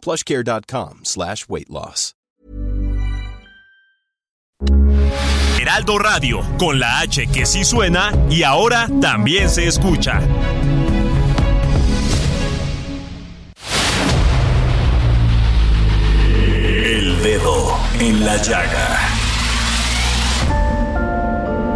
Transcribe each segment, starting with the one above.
plushcare.com slash weight loss. Heraldo Radio, con la H que sí suena y ahora también se escucha. El dedo en la llaga.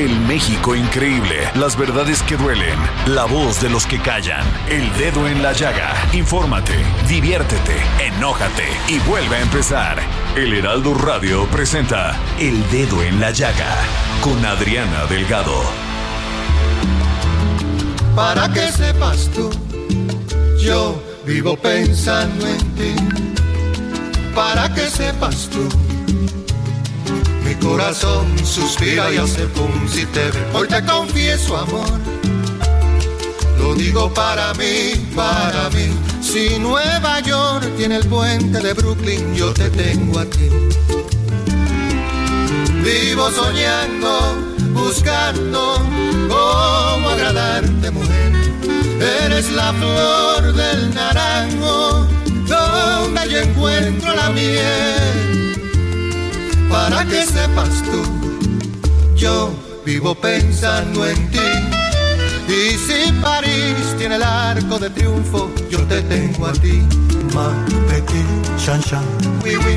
El México increíble. Las verdades que duelen. La voz de los que callan. El dedo en la llaga. Infórmate, diviértete, enójate y vuelve a empezar. El Heraldo Radio presenta El Dedo en la Llaga con Adriana Delgado. Para que sepas tú, yo vivo pensando en ti. Para que sepas tú, mi corazón suspira y hace pum si te ve. Hoy te confieso amor, lo digo para mí, para mí. Si Nueva York tiene el puente de Brooklyn, yo te tengo a ti. Vivo soñando, buscando cómo agradarte, mujer. Eres la flor del naranjo, donde yo encuentro la miel. Para que sepas tú, yo vivo pensando en ti. Y si París tiene el arco de triunfo, yo te tengo a ti. Ma petit chan chan, oui oui.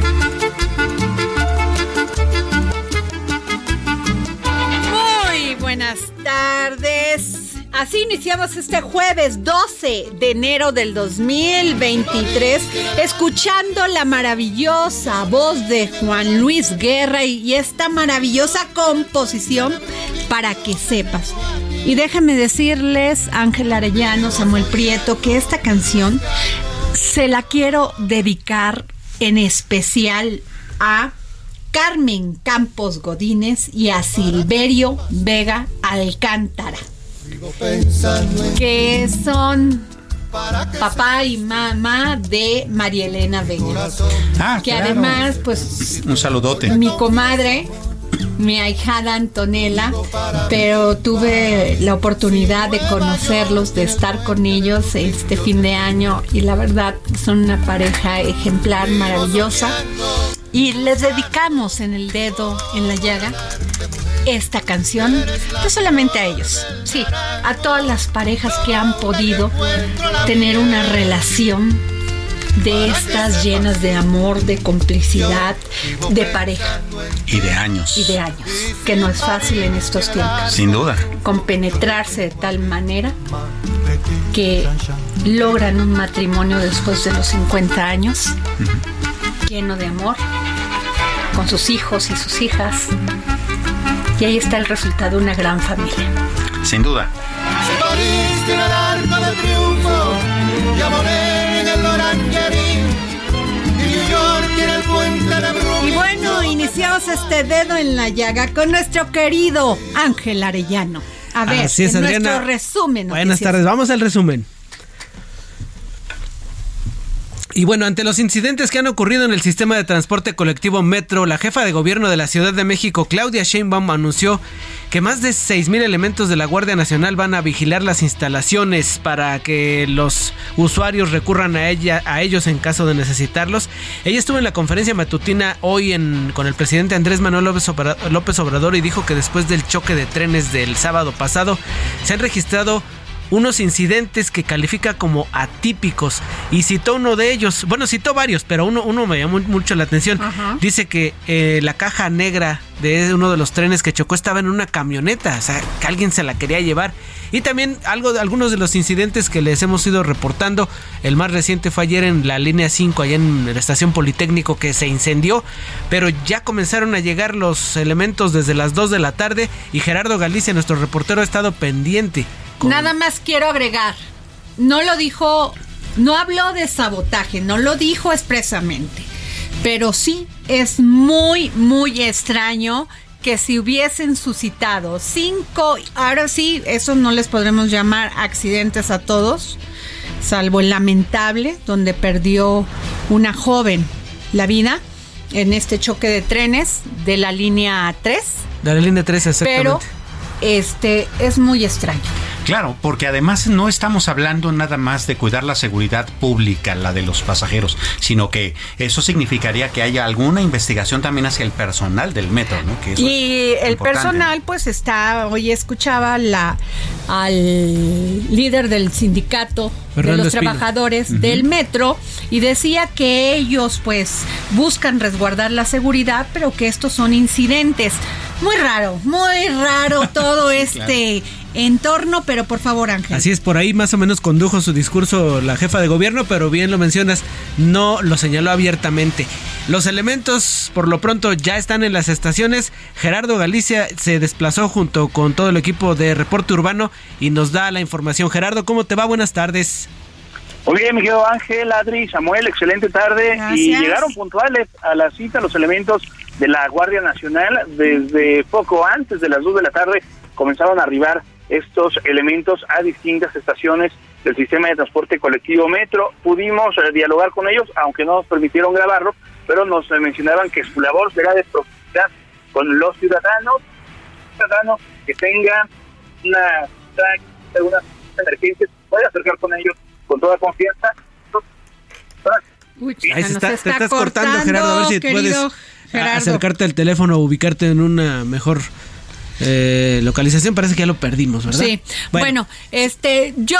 Muy buenas tardes. Así iniciamos este jueves 12 de enero del 2023, escuchando la maravillosa voz de Juan Luis Guerra y, esta maravillosa composición para que sepas. Y déjenme decirles, Ángel Arellano, Samuel Prieto, que esta canción se la quiero dedicar en especial a Carmen Campos Godínez y a Silverio Vega Alcántara, que son papá y mamá de María Elena Vega. Ah, que claro. además, pues, Un saludote. mi comadre, mi ahijada Antonella, pero tuve la oportunidad de conocerlos, de estar con ellos este fin de año y la verdad son una pareja ejemplar, maravillosa. Y les dedicamos en el dedo, en la llaga, esta canción, no solamente a ellos, sí, a todas las parejas que han podido tener una relación de estas llenas de amor, de complicidad, de pareja Y de años. y de años, que no es fácil en estos tiempos. Sin duda. Compenetrarse de tal manera que logran un matrimonio después de los 50 años, lleno de amor, con sus hijos y sus hijas. Y ahí está el resultado de una gran familia. Sin duda. Si París tiene el arco de triunfo, ya Monet en el Orangerie, y New York tiene el puente de Brooklyn. Y bueno, iniciamos este dedo en la llaga con nuestro querido Ángel Arellano. A ver, Así es, en Adriana. nuestro resumen. Buenas tardes, vamos al resumen. Y bueno, ante los incidentes que han ocurrido en el sistema de transporte colectivo Metro, la jefa de gobierno de la Ciudad de México, Claudia Sheinbaum, anunció que más de 6.000 elementos de la Guardia Nacional van a vigilar las instalaciones para que los usuarios recurran a, ella, a ellos en caso de necesitarlos. Ella estuvo en la conferencia matutina hoy en, con el presidente Andrés Manuel López Obra- López Obrador y dijo que después del choque de trenes del sábado pasado se han registrado unos incidentes que califica como atípicos y citó uno de ellos, bueno, citó varios, pero uno, uno me llamó mucho la atención. Dice que eh, la caja negra de uno de los trenes que chocó estaba en una camioneta, o sea, que alguien se la quería llevar. Y también algo, algunos de los incidentes que les hemos ido reportando. El más reciente fue ayer en la línea 5, allá en la estación Politécnico, que se incendió. Pero ya comenzaron a llegar los elementos desde las 2 de la tarde. Y Gerardo Galicia, nuestro reportero, ha estado pendiente. Nada más quiero agregar. No lo dijo, no habló de sabotaje, no lo dijo expresamente. Pero sí es muy, muy extraño que si hubiesen suscitado cinco, ahora sí, eso no les podremos llamar accidentes a todos, salvo el lamentable, donde perdió una joven la vida en este choque de trenes de la línea 3. De la línea 3, exactamente. Pero este es muy extraño. Claro, porque además no estamos hablando nada más de cuidar la seguridad pública, la de los pasajeros, sino que eso significaría que haya alguna investigación también hacia el personal del metro, ¿no? y el personal, pues está, hoy escuchaba la al líder del sindicato de los trabajadores del metro y decía que ellos pues buscan resguardar la seguridad, pero que estos son incidentes. Muy raro, muy raro todo este entorno, pero por favor, Ángel. Así es, por ahí más o menos condujo su discurso la jefa de gobierno, pero bien lo mencionas, no lo señaló abiertamente. Los elementos por lo pronto ya están en las estaciones. Gerardo Galicia se desplazó junto con todo el equipo de reporte urbano y nos da la información. Gerardo, ¿cómo te va? Buenas tardes. Muy bien, mi querido Ángel, Adri, Samuel, excelente tarde. Y llegaron puntuales a la cita los elementos de la Guardia Nacional. Desde poco antes de las 2 de la tarde comenzaron a arribar estos elementos a distintas estaciones del sistema de transporte colectivo Metro. Pudimos eh, dialogar con ellos, aunque no nos permitieron grabarlo, pero nos mencionaban que su labor será de proximidad con los ciudadanos, ciudadanos que tengan una, una emergencia, puede acercar con ellos con toda confianza. Ahí se está, te estás cortando, Gerardo, a ver si puedes acercarte al teléfono o ubicarte en una mejor eh, localización. Parece que ya lo perdimos, ¿verdad? Sí. Bueno, este, yo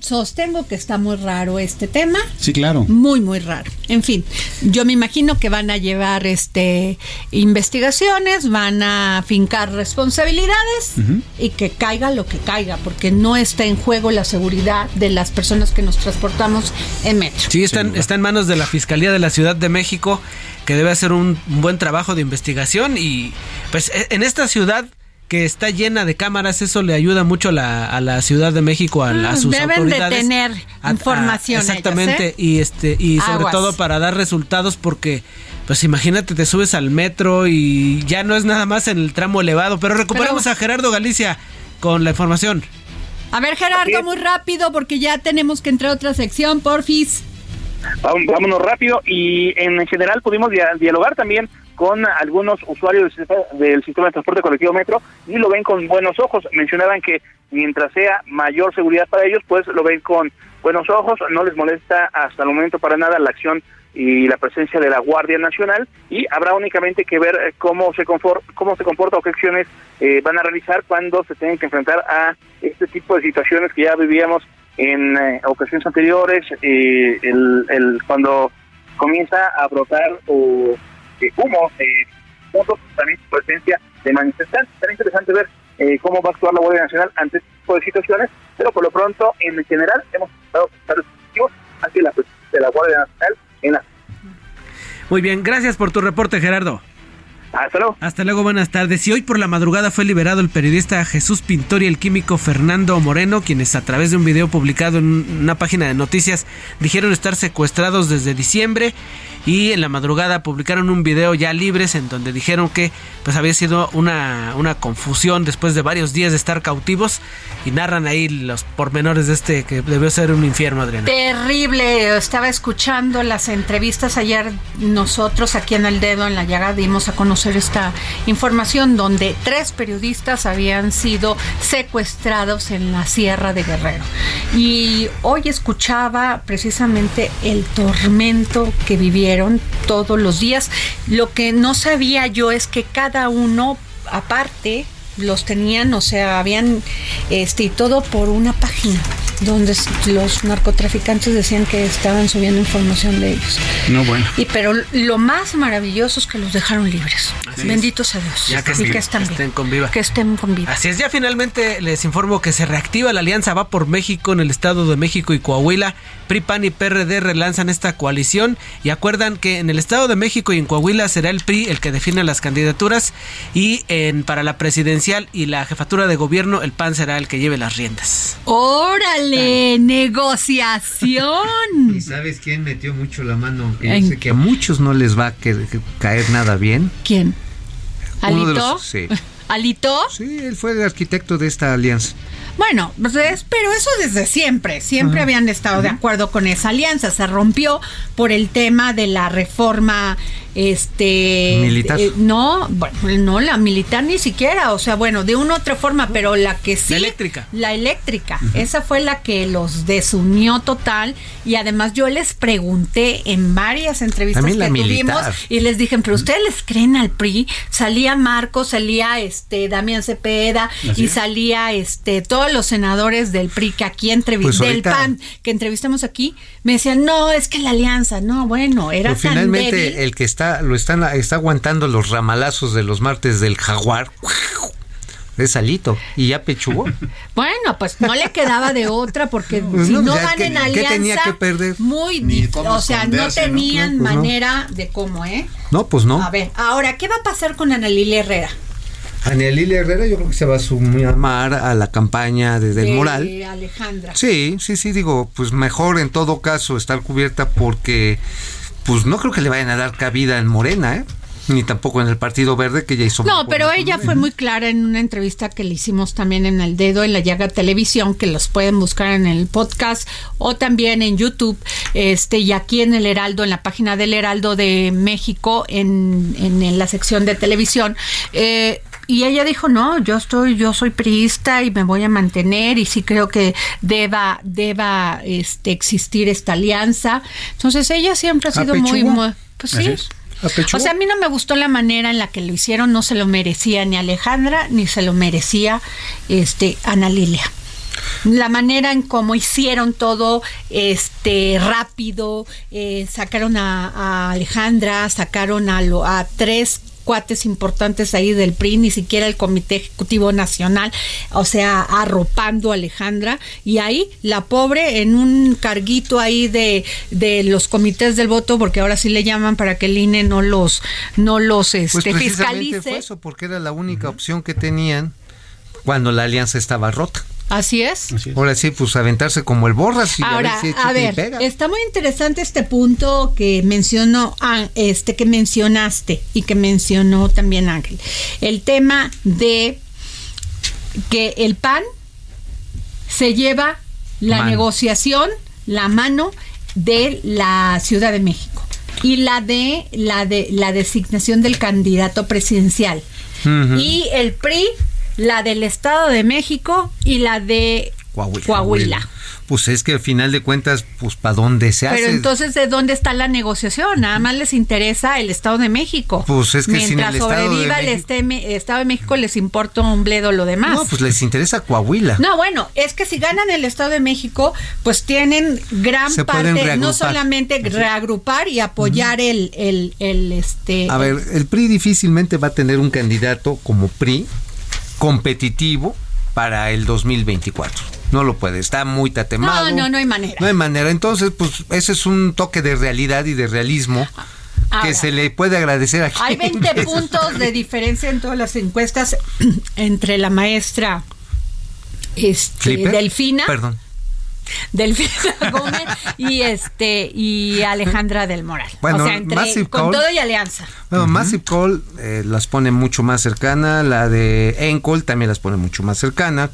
sostengo que está muy raro este tema. Sí, claro. Muy, muy raro. En fin, yo me imagino que van a llevar este investigaciones, van a fincar responsabilidades y que caiga lo que caiga, porque no está en juego la seguridad de las personas que nos transportamos en metro. Sí, está, está en manos de la Fiscalía de la Ciudad de México, que debe hacer un buen trabajo de investigación y pues e, en esta ciudad que está llena de cámaras, eso le ayuda mucho a la Ciudad de México, a, a sus Deben autoridades. de tener información. exactamente, ¿eh? y este y sobre todo para dar resultados porque pues imagínate, te subes al metro y ya no es nada más en el tramo elevado, pero recuperamos a Gerardo Galicia con la información. A ver, Gerardo, muy rápido porque ya tenemos que entrar a otra sección, porfis. Vámonos rápido y en general pudimos dialogar también con algunos usuarios del sistema de transporte colectivo Metro y lo ven con buenos ojos. Mencionaban que mientras sea mayor seguridad para ellos, pues lo ven con buenos ojos, no les molesta hasta el momento para nada la acción y la presencia de la Guardia Nacional y habrá únicamente que ver eh, cómo se cómo se comporta o qué acciones eh, van a realizar cuando se tengan que enfrentar a este tipo de situaciones que ya vivíamos en eh, ocasiones anteriores, el, el, cuando comienza a brotar o eh, humo, eh, también presencia de manifestantes. Será interesante ver eh, cómo va a actuar la Guardia Nacional ante este tipo de situaciones, pero por lo pronto, en general, hemos estado positivos ante la presencia de la Guardia Nacional en la... Muy bien, gracias por tu reporte, Gerardo. Hasta luego. Hasta luego, buenas tardes. Y hoy por la madrugada fue liberado el periodista Jesús Pintor y el químico Fernando Moreno, quienes a través de un video publicado en una página de noticias dijeron estar secuestrados desde diciembre y en la madrugada publicaron un video ya libres en donde dijeron que pues había sido una, una confusión después de varios días de estar cautivos y narran ahí los pormenores de este que debió ser un infierno, Adriana. Terrible, estaba escuchando las entrevistas ayer nosotros aquí en El Dedo en la Llaga dimos a conocer esta información donde tres periodistas habían sido secuestrados en la Sierra de Guerrero. Y hoy escuchaba precisamente el tormento que vivieron todos los días. Lo que no sabía yo es que cada uno, aparte, los tenían, o sea, habían este y todo por una página donde los narcotraficantes decían que estaban subiendo información de ellos. No, bueno. Y pero lo más maravilloso es que los dejaron libres. Benditos a Dios. Ya que, y que están estén con viva. Que estén con vida. Así es, ya finalmente les informo que se reactiva la alianza Va por México en el Estado de México y Coahuila. PRI, PAN y PRD relanzan esta coalición y acuerdan que en el Estado de México y en Coahuila será el PRI el que define las candidaturas y en para la presidencial y la jefatura de gobierno el PAN será el que lleve las riendas. ¡Órale! ¡Negociación! ¿Y sabes quién metió mucho la mano? Que ¿En yo sé que a muchos no les va a que- que caer nada bien. ¿Quién? Uno de ¿Alito? los- sí. ¿Alito? Sí, él fue el arquitecto de esta alianza. Bueno, pues es- pero eso desde siempre, siempre habían estado de acuerdo con esa alianza, se rompió por el tema de la reforma este Militar. eh, no, bueno, no la militar ni siquiera, o sea, bueno, de una u otra forma, pero la que sí La eléctrica. la eléctrica, esa fue la que los desunió total y además yo les pregunté en varias entrevistas También que tuvimos militar. y les dije, "¿Pero ustedes les creen al PRI?" Salía Marcos, salía este Damián Cepeda y salía este todos los senadores del PRI que aquí entrevistamos Pues del ahorita- PAN que entrevistamos aquí, me decían, "No, es que la alianza, no, bueno, era Pero tan finalmente débil". el que está lo están está aguantando los ramalazos de los martes del jaguar es Alito y ya pechugó. Bueno, pues no le quedaba de otra porque Pues si no, no van ¿qué- en qué alianza, tenía que perder? muy Ni dif- cómo o sea, no ¿no? tenían No, pues no. manera de cómo, ¿eh? No, pues no. A ver, ahora, ¿qué va a pasar con Ana Lilia Herrera? Ana Lilia Herrera yo creo que se va a sumar a la campaña de Del De Moral. Alejandra. Sí, sí, sí, digo, pues mejor en todo caso estar cubierta porque pues no creo que le vayan a dar cabida en Morena, ¿eh? Ni tampoco en el Partido Verde que ya hizo. No, pero ella fue muy clara en una entrevista que le hicimos también en El Dedo, en la Llaga Televisión, que los pueden buscar en el podcast o también en YouTube, este y aquí en el Heraldo, en la página del Heraldo de México, en, en, en la sección de televisión. Eh, y ella dijo, no, yo estoy, yo soy priista y me voy a mantener y sí creo que deba, deba este, existir esta alianza. Entonces ella siempre ha sido muy, muy, pues sí. O sea, a mí no me gustó la manera en la que lo hicieron, no se lo merecía ni Alejandra, ni se lo merecía este Ana Lilia. La manera en cómo hicieron todo este rápido, eh, sacaron a, a Alejandra, sacaron a, lo, a tres cuates importantes ahí del PRI, ni siquiera el Comité Ejecutivo Nacional, o sea, arropando a Alejandra, y ahí la pobre en un carguito ahí de, de los comités del voto, porque ahora sí le llaman para que el INE no los, no los Pues este, fiscalice. fue eso, porque era la única opción que tenían cuando la alianza estaba rota. Así es. Así es. Ahora sí, pues aventarse como el borras y Ahora, a ver si a ver, pega. está muy interesante este punto que mencionó, ah, este que mencionaste y que mencionó también Ángel. El tema de que el PAN se lleva la Mano. negociación, la mano de la Ciudad de México y la de la de la designación del candidato presidencial. Y el PRI, la del Estado de México y la de Coahuila. Coahuila. Pues es que al final de cuentas, pues para dónde se hace. Pero entonces, ¿de dónde está la negociación? Nada más les interesa el Estado de México. Pues es que sin Mientras el Estado de sobreviva el México- Estado de México, les importa un bledo lo demás. No, pues les interesa Coahuila. No, bueno, es que si ganan el Estado de México, pues tienen gran Se parte, no solamente reagrupar y apoyar el, el, el, este. A ver, el PRI difícilmente va a tener un candidato como PRI competitivo para el 2024. No lo puede, está muy tatemado. No, no, no hay manera. No hay manera. Entonces, pues ese es un toque de realidad y de realismo Ahora. que se le puede agradecer a Hay quien 20 es. puntos de diferencia en todas las encuestas entre la maestra este. Delfina. Perdón. Delfina Gómez y este y Alejandra del Moral. Bueno, o sea, entre, Massive con Call- todo y alianza. Bueno, Massive Call eh, las pone mucho más cercana, la de Encol también las pone mucho más cercana,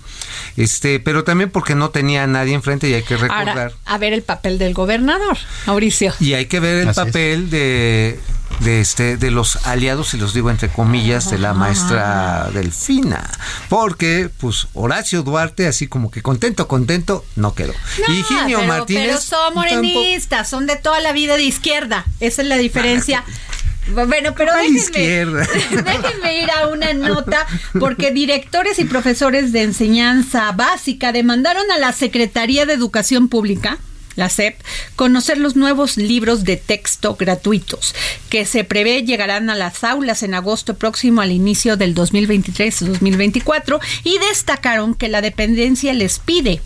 este, pero también porque no tenía a nadie enfrente y hay que recordar. Ahora, a ver el papel del gobernador, Mauricio. Y hay que ver el Así es. papel de, de este de los aliados, y los digo entre comillas, de la maestra Delfina. Porque, pues, Horacio Duarte, así como que contento, contento, no quedó. No, y Ginio pero, Martínez. pero son morenistas, son de toda la vida de izquierda. Esa es la diferencia. Bueno, pero déjenme, izquierda. déjenme ir a una nota porque directores y profesores de enseñanza básica demandaron a la Secretaría de Educación Pública la SEP, conocer los nuevos libros de texto gratuitos que se prevé llegarán a las aulas en agosto próximo al inicio del 2023-2024 y destacaron que la dependencia les pide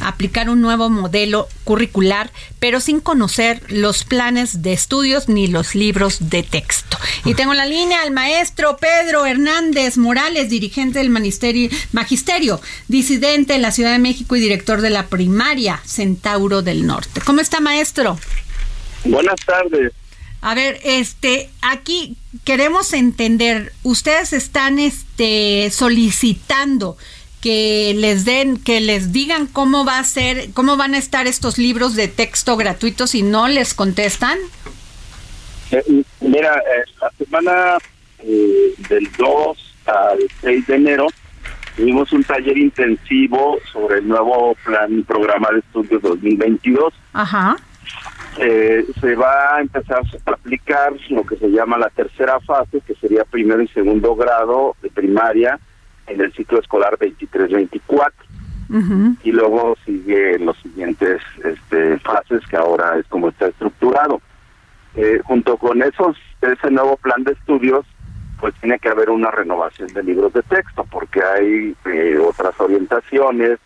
aplicar un nuevo modelo curricular, pero sin conocer los planes de estudios ni los libros de texto. Y tengo en la línea al maestro Pedro Hernández Morales, dirigente del Magisterio, Magisterio, disidente en la Ciudad de México y director de la primaria Centauro del Norte. ¿Cómo está, maestro? Buenas tardes. A ver, este, aquí queremos entender, ustedes están este solicitando que les den, que les digan cómo va a ser, cómo van a estar estos libros de texto gratuitos y no les contestan? Eh, mira, eh, la semana eh, del 2 al 6 de enero tuvimos un taller intensivo sobre el nuevo plan y programa de estudios 2022. Ajá. se va a empezar a aplicar lo que se llama la tercera fase, que sería primero y segundo grado de primaria, en el ciclo escolar 23-24. Y luego sigue los siguientes este, fases que ahora es como está estructurado. Eh, junto con esos ese nuevo plan de estudios, pues tiene que haber una renovación de libros de texto, porque hay eh, otras orientaciones,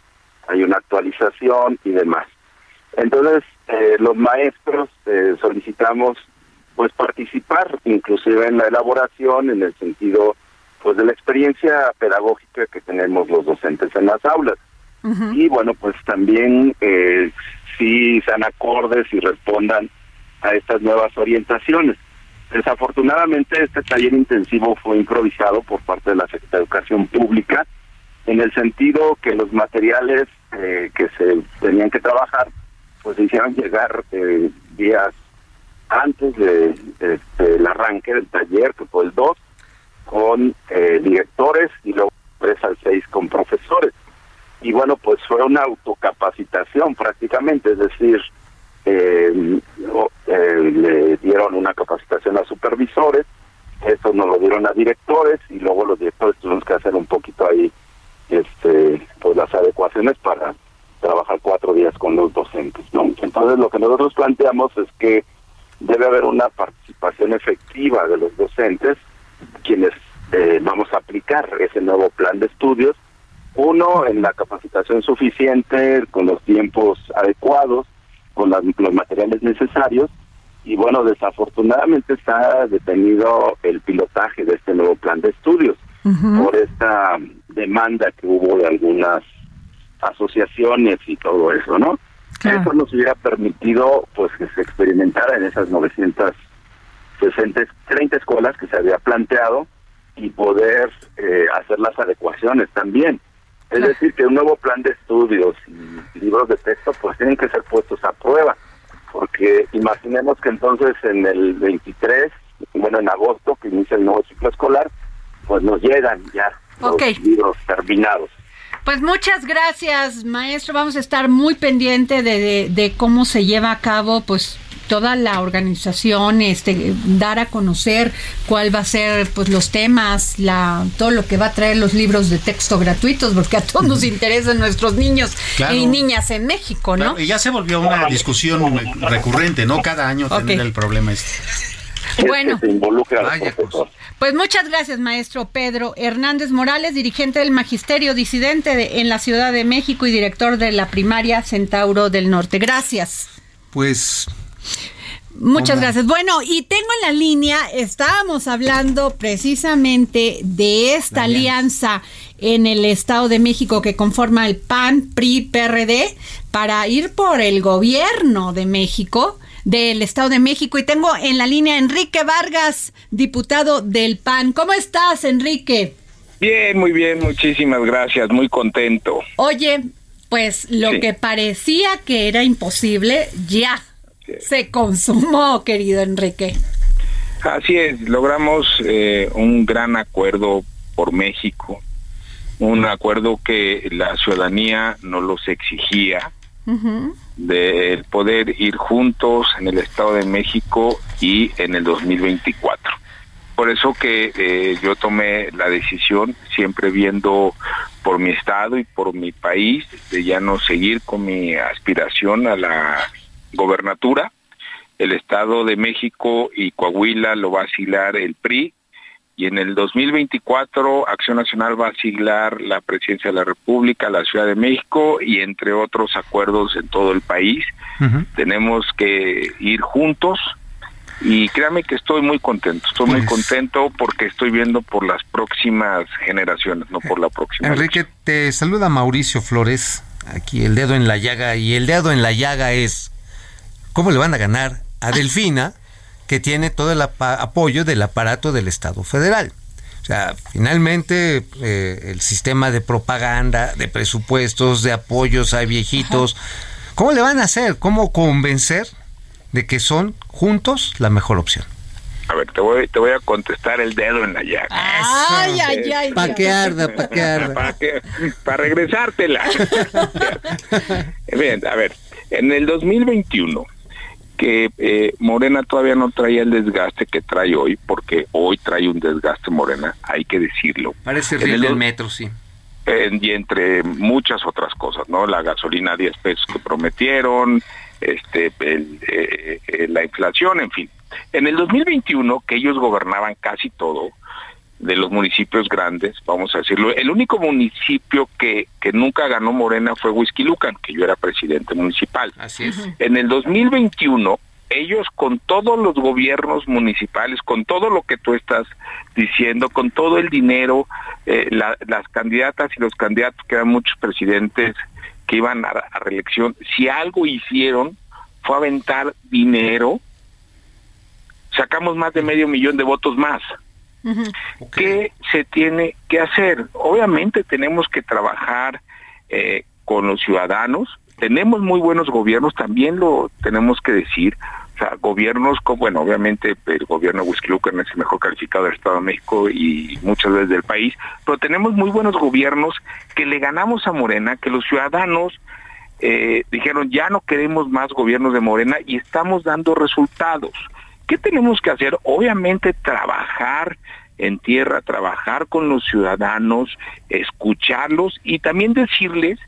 hay una actualización y demás. Entonces, eh, los maestros solicitamos pues participar inclusive en la elaboración en el sentido pues de la experiencia pedagógica que tenemos los docentes en las aulas. Y bueno, pues también eh, sí sean acordes y respondan a estas nuevas orientaciones. Desafortunadamente este taller intensivo fue improvisado por parte de la Secretaría de Educación Pública en el sentido que los materiales eh, que se tenían que trabajar pues se hicieron llegar eh, días antes de, del arranque del taller, que fue el 2, con eh, directores y luego tres al seis con profesores. Y bueno, pues fue una autocapacitación prácticamente, es decir, eh, eh, le dieron una capacitación a supervisores, eso nos lo dieron a directores y luego los directores tuvimos que hacer un poquito ahí este pues las adecuaciones para trabajar cuatro días con los docentes. ¿no? Entonces lo que nosotros planteamos es que debe haber una participación efectiva de los docentes quienes eh, vamos a aplicar ese nuevo plan de estudios. Uno, en la capacitación suficiente, con los tiempos adecuados, con los materiales necesarios. Y bueno, desafortunadamente está detenido el pilotaje de este nuevo plan de estudios por esta demanda que hubo de algunas asociaciones y todo eso, ¿no? Eso nos hubiera permitido pues que se experimentara en esas 900 60, 30 escuelas que se había planteado y poder eh, hacer las adecuaciones también. Es decir, que un nuevo plan de estudios y libros de texto pues tienen que ser puestos a prueba, porque imaginemos que entonces en el 23, bueno, en agosto, que inicia el nuevo ciclo escolar, pues nos llegan ya los libros terminados. Pues muchas gracias, maestro. Vamos a estar muy pendiente de, de, de cómo se lleva a cabo, pues toda la organización, este, dar a conocer cuál va a ser pues los temas, la, todo lo que va a traer los libros de texto gratuitos, porque a todos nos interesan nuestros niños y niñas en México, ¿no? y ya se volvió una discusión recurrente, ¿no? Cada año tener el problema este. Bueno, pues muchas gracias, maestro Pedro Hernández Morales, dirigente del Magisterio Disidente en la Ciudad de México y director de la primaria Centauro del Norte. Gracias. Pues Muchas gracias. Bueno, y tengo en la línea, estábamos hablando precisamente de esta alianza en el Estado de México que conforma el PAN, PRI, PRD, para ir por el gobierno de México, del Estado de México. Y tengo en la línea Enrique Vargas, diputado del PAN. ¿Cómo estás, Enrique? Bien, muy bien, muchísimas gracias, muy contento. Oye, pues lo que parecía que era imposible, ya se consumó, querido Enrique. Así es, logramos eh, un gran acuerdo por México, un acuerdo que la ciudadanía nos los exigía, de poder ir juntos en el Estado de México y en el 2024. Por eso que eh, yo tomé la decisión, siempre viendo por mi estado y por mi país, de ya no seguir con mi aspiración a la gobernatura. El Estado de México y Coahuila lo va a asignar el PRI, y en el 2024 Acción Nacional va a asignar la presidencia de la República, la Ciudad de México y entre otros acuerdos en todo el país. Tenemos que ir juntos y créame que estoy muy contento, estoy muy pues contento porque estoy viendo por las próximas generaciones, no por la próxima. Enrique, te saluda Mauricio Flores, aquí el dedo en la llaga y el dedo en la llaga es ¿cómo le van a ganar a Delfina? que tiene todo el apoyo del aparato del Estado federal. O sea, finalmente eh, el sistema de propaganda, de presupuestos, de apoyos a viejitos, ¿cómo le van a hacer? ¿Cómo convencer de que son juntos la mejor opción? A ver, te voy, te voy a contestar el dedo en la llaga. Ay, ay, ay. Para que arda, para que arda. Para, para regresártela. Bien, a ver, en el 2021 que eh, Morena todavía no traía el desgaste que trae hoy, porque hoy trae un desgaste Morena, hay que decirlo. Parece el del metro, sí. y entre muchas otras cosas, ¿no? La gasolina a 10 pesos que prometieron, este, eh, eh, la inflación, en fin. En el 2021, que ellos gobernaban casi todo, de los municipios grandes, vamos a decirlo. El único municipio que, que nunca ganó Morena fue Lucan, que yo era presidente municipal. Así es. En el 2021, ellos con todos los gobiernos municipales, con todo lo que tú estás diciendo, con todo el dinero, eh, las candidatas y los candidatos, que eran muchos presidentes que iban a, a reelección, si algo hicieron fue aventar dinero, sacamos más de medio millón de votos más. ¿Qué se tiene que hacer? Obviamente tenemos que trabajar eh, con los ciudadanos. Tenemos muy buenos gobiernos, también lo tenemos que decir. O sea, gobiernos como, bueno, obviamente el gobierno de Lucan es el mejor calificado del Estado de México y muchas veces del país, pero tenemos muy buenos gobiernos que le ganamos a Morena, que los ciudadanos eh, dijeron ya no queremos más gobiernos de Morena y estamos dando resultados. ¿Qué tenemos que hacer? Obviamente trabajar en tierra, trabajar con los ciudadanos, escucharlos y también decirles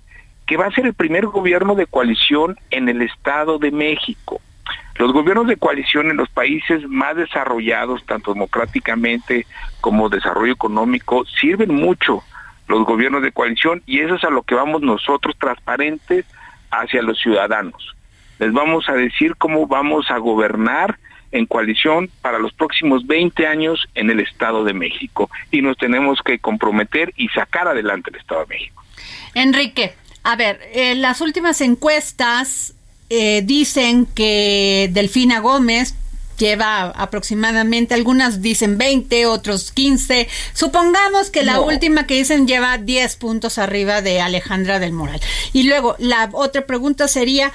que va a ser el primer gobierno de coalición en el Estado de México. Los gobiernos de coalición en los países más desarrollados, tanto democráticamente como desarrollo económico, sirven mucho los gobiernos de coalición y eso es a lo que vamos nosotros transparentes hacia los ciudadanos. Les vamos a decir cómo vamos a gobernar en coalición para los próximos 20 años en el Estado de México y nos tenemos que comprometer y sacar adelante el Estado de México. Enrique, a ver, eh, las últimas encuestas eh, dicen que Delfina Gómez lleva aproximadamente, algunas dicen 20, otros 15. Supongamos que la última que dicen lleva 10 puntos arriba de Alejandra del Moral. Y luego la otra pregunta sería,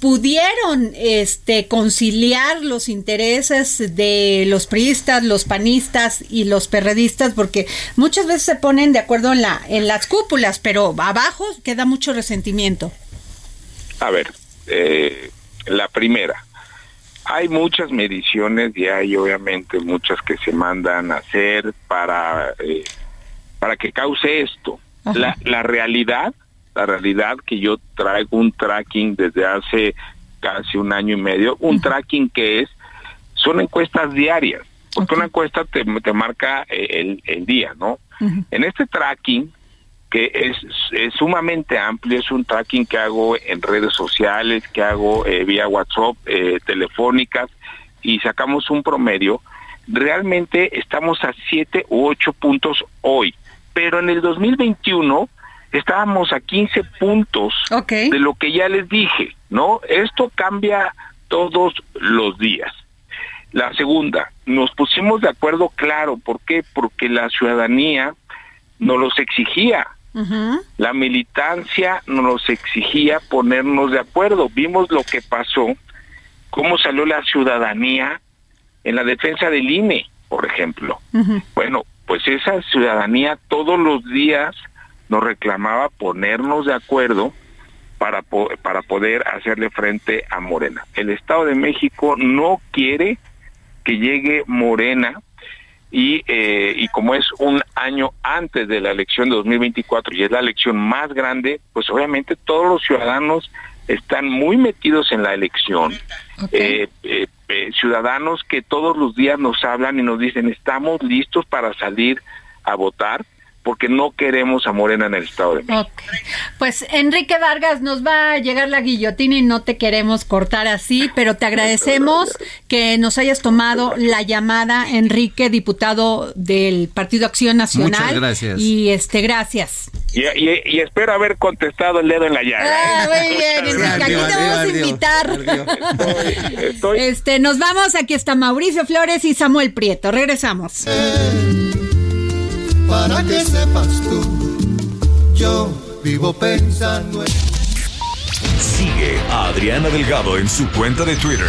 ¿pudieron este conciliar los intereses de los priistas, los panistas y los perredistas? Porque muchas veces se ponen de acuerdo en la en las cúpulas, pero abajo queda mucho resentimiento. A ver, eh, la primera, hay muchas mediciones y hay obviamente muchas que se mandan a hacer para, eh, para que cause esto. La, la realidad, la realidad que yo traigo un tracking desde hace casi un año y medio, un tracking que es, son encuestas diarias, porque una encuesta te, te marca eh, el, el día, ¿no? En este tracking que es, sumamente amplio, es un tracking que hago en redes sociales, que hago eh, vía WhatsApp, eh, telefónicas, y sacamos un promedio. Realmente estamos a 7 u 8 puntos hoy, pero en el 2021 estábamos a 15 puntos de lo que ya les dije, ¿no? Esto cambia todos los días. La segunda, nos pusimos de acuerdo claro, ¿por qué? Porque la ciudadanía nos los exigía. La militancia nos exigía ponernos de acuerdo. Vimos lo que pasó, cómo salió la ciudadanía en la defensa del INE, por ejemplo. Bueno, pues esa ciudadanía todos los días nos reclamaba ponernos de acuerdo para, para poder hacerle frente a Morena. El Estado de México no quiere que llegue Morena y, eh, y como es un año antes de la elección de 2024 y es la elección más grande, pues obviamente todos los ciudadanos están muy metidos en la elección. Eh, eh, ciudadanos que todos los días nos hablan y nos dicen estamos listos para salir a votar porque no queremos a Morena en el Estado de México. Pues Enrique Vargas, nos va a llegar la guillotina y no te queremos cortar así, pero te agradecemos que nos hayas tomado la llamada, Enrique, diputado del Partido Acción Nacional. Muchas gracias. Y este, gracias. Y, espero haber contestado el dedo en la llaga. ¿eh? Ah, muy bien, Enrique, aquí te vamos a invitar. Este, nos vamos, aquí está Mauricio Flores y Samuel Prieto. Regresamos para que sepas tú, yo vivo pensando en... Sigue a Adriana Delgado en su cuenta de Twitter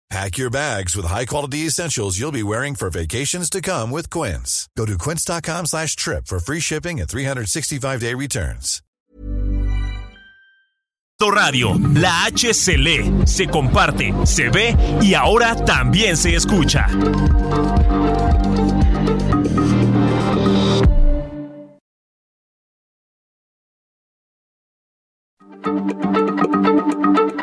Pack your bags with high-quality essentials you'll be wearing for vacations to come with Quince. Go to quince.com slash trip for free shipping and 365-day returns. Radio, la H se se comparte, se ve y ahora también se escucha.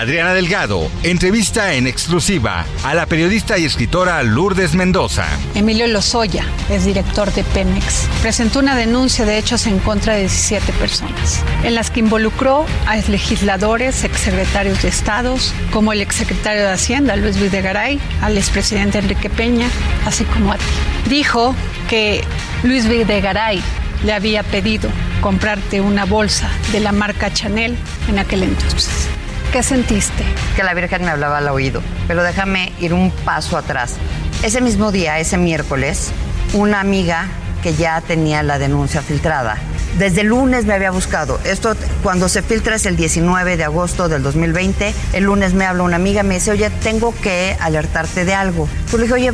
Adriana Delgado entrevista en exclusiva a la periodista y escritora Lourdes Mendoza. Emilio Lozoya es director de Pemex. Presentó una denuncia de hechos en contra de 17 personas, en las que involucró a legisladores, exsecretarios de estados, como el exsecretario de Hacienda, Luis Videgaray, al expresidente Enrique Peña, así como a ti. Dijo que Luis Videgaray le había pedido comprarte una bolsa de la marca Chanel en aquel entonces. ¿Qué sentiste? Que la Virgen me hablaba al oído. Pero déjame ir un paso atrás. Ese mismo día, ese miércoles, una amiga que ya tenía la denuncia filtrada desde el lunes me había buscado. Esto cuando se filtra es el 19 de agosto del 2020. El lunes me habla una amiga, me dice, oye, tengo que alertarte de algo. Pues le dije, oye,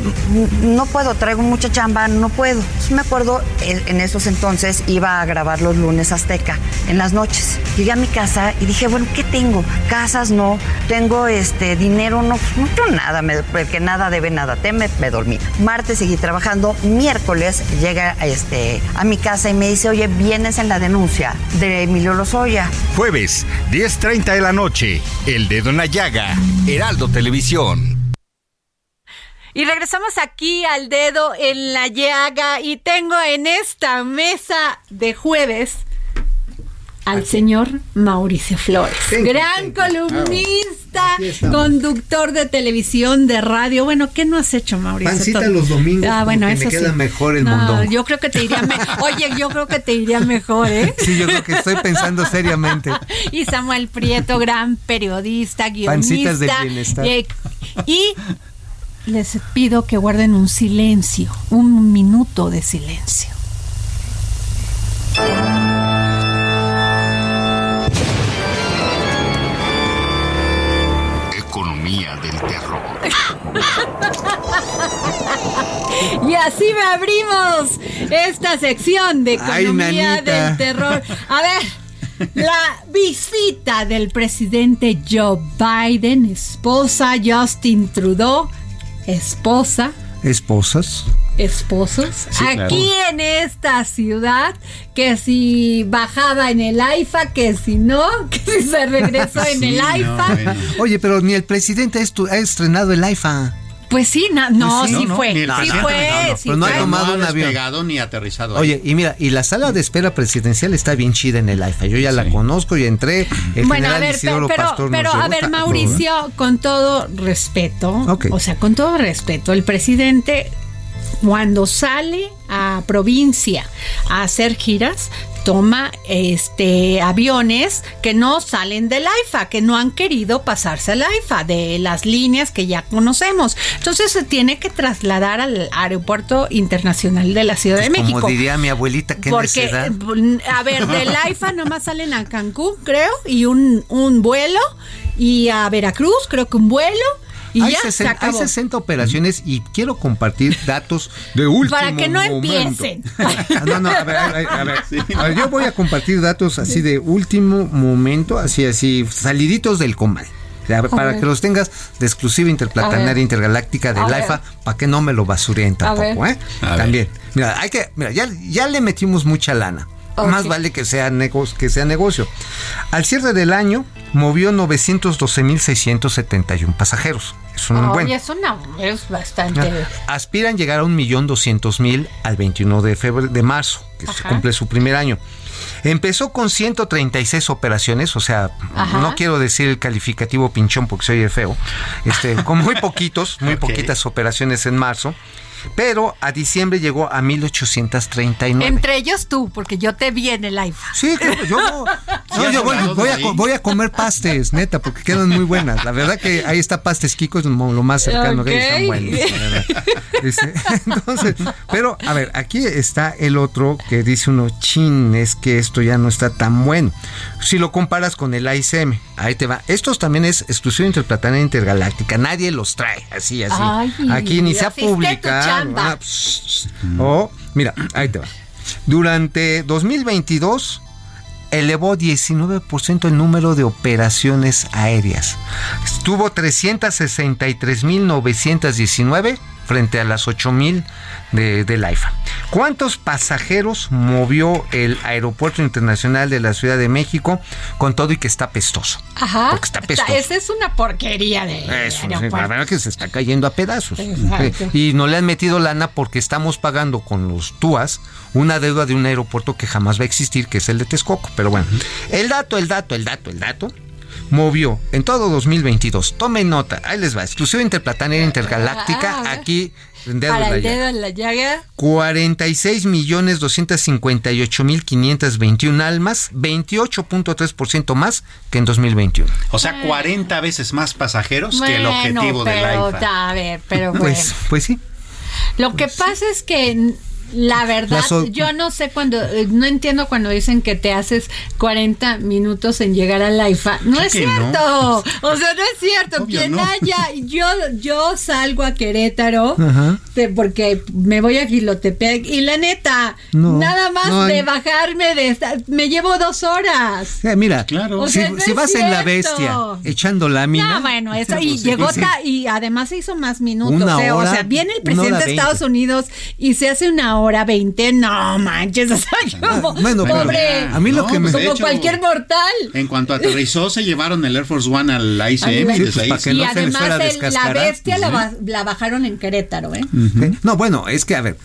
no puedo, traigo mucha chamba, no puedo. Entonces me acuerdo, en esos entonces iba a grabar los lunes Azteca, en las noches. Llegué a mi casa y dije, bueno, ¿qué tengo? Casas no, tengo este dinero, no, no tengo nada, me, porque nada debe nada teme, me dormí. Martes seguí trabajando, miércoles llega este, a mi casa y me dice, oye, viene en la denuncia de Emilio Lozoya. Jueves, 10.30 de la noche, El Dedo en la Llaga, Heraldo Televisión. Y regresamos aquí al dedo en la llaga y tengo en esta mesa de jueves al señor Mauricio Flores, gran columnista, conductor de televisión, de radio. Bueno, ¿qué no has hecho, Mauricio? Pancita los domingos. Ah, bueno, eso me queda mejor el mundo. Yo creo que te iría mejor. Oye, yo creo que te iría mejor, ¿eh? Sí, yo creo que estoy pensando seriamente. y Samuel Prieto, gran periodista, guionista. Pancitas de bienestar. y, y les pido que guarden un silencio, un minuto de silencio. Y así me abrimos esta sección de economía del terror. A ver, la visita del presidente Joe Biden, esposa Justin Trudeau, esposa. Esposas esposos aquí en esta ciudad que si bajaba en el AIFA que si no que si se regresó en el AIFA. oye pero ni el presidente ha estrenado el AIFA pues sí, no, pues sí, fue, sí fue, pero no ha tomado un avión. ni aterrizado. Oye, y mira, y la sala de espera presidencial está bien chida en el AIFA. Yo ya la conozco y entré. El bueno, a ver, pero, pero, a ver, Mauricio, con todo respeto, o sea, con todo respeto, el presidente cuando sale a provincia a hacer giras, toma este aviones que no salen del AIFA, que no han querido pasarse al AIFA, de las líneas que ya conocemos. Entonces se tiene que trasladar al aeropuerto internacional de la Ciudad de pues México. Como diría mi abuelita, qué Porque, a ver, del AIFA nomás salen a Cancún, creo, y un, un vuelo, y a Veracruz, creo que un vuelo hay, 60, operaciones y quiero compartir datos de último Para que no empiecen. Ah, no, no, a ver, a ver, yo voy a compartir datos así de último momento, así, así, saliditos del comal. Para que los tengas de exclusiva interplatanaria intergaláctica de IFA, para que no me lo basureen tampoco, ¿eh? También. Mira, hay que, mira, ya, ya le metimos mucha lana. Más vale que sea, negocio, que sea negocio. Al cierre del año, movió 912.671 pasajeros. Es un buen. Es, una, es bastante. Aspiran llegar a 1.200.000 al 21 de, febrero, de marzo, que se cumple su primer año. Empezó con 136 operaciones, o sea, no quiero decir el calificativo pinchón porque soy feo, este, con muy poquitos, muy poquitas operaciones en marzo pero a diciembre llegó a 1839. Entre ellos tú, porque yo te vi en el IFA. Sí, yo, yo voy, a, comer pastes, neta, porque quedan muy buenas. La verdad que ahí está pastes Kiko, es lo más cercano que están buenos. entonces, pero a ver, aquí está el otro que dice uno, chin, es que esto ya no está tan bueno. Si lo comparas con el ICM, ahí te va. Estos también es exclusivo interplanetaria intergaláctica, nadie los trae así, así. aquí ni se ha publicado. Ah, o, mira, ahí te va. Durante 2022 elevó 19% el número de operaciones aéreas. Estuvo 363.919 frente a las 8000 de, de Laifa. ¿Cuántos pasajeros movió el Aeropuerto Internacional de la Ciudad de México con todo y que está pestoso? Ajá. Porque está pestoso. Esa es una porquería de. Eso, la verdad que se está cayendo a pedazos. Y no le han metido lana porque estamos pagando con los TUAS una deuda de un aeropuerto que jamás va a existir, que es el de Texcoco. Pero bueno, el dato, el dato, el dato, el dato movió en todo 2022. Tomen nota, ahí les va. Exclusiva interplanetaria intergaláctica, ah, aquí dedo Para el dedo en la llaga. 46 millones 258 mil 521 almas, 28.3% más que en 2021. O sea, 40 veces más pasajeros que el objetivo de la IFA. A ver, pero pues, bueno. Pues, pues sí. Lo que pasa es que la verdad, yo no sé cuando, eh, no entiendo cuando dicen que te haces 40 minutos en llegar a la IFA. No es cierto. O sea, no es cierto. Quien haya, yo, yo salgo a Querétaro porque me voy a Gilotepec y la neta, nada más de bajarme de esta, me llevo dos horas. Eh, mira, claro. si, vas en la bestia echando lámina. No, bueno, eso, y llegó, y además se hizo más minutos. Eh, o sea, viene el presidente de Estados Unidos y se hace una hora 20, no manches, o sea, como, bueno, pobre, a mí lo que me como cualquier mortal. En cuanto aterrizó se llevaron el Air Force One al ICM y, además la bestia la, bajaron en Querétaro, ¿eh? No, bueno, es que a ver,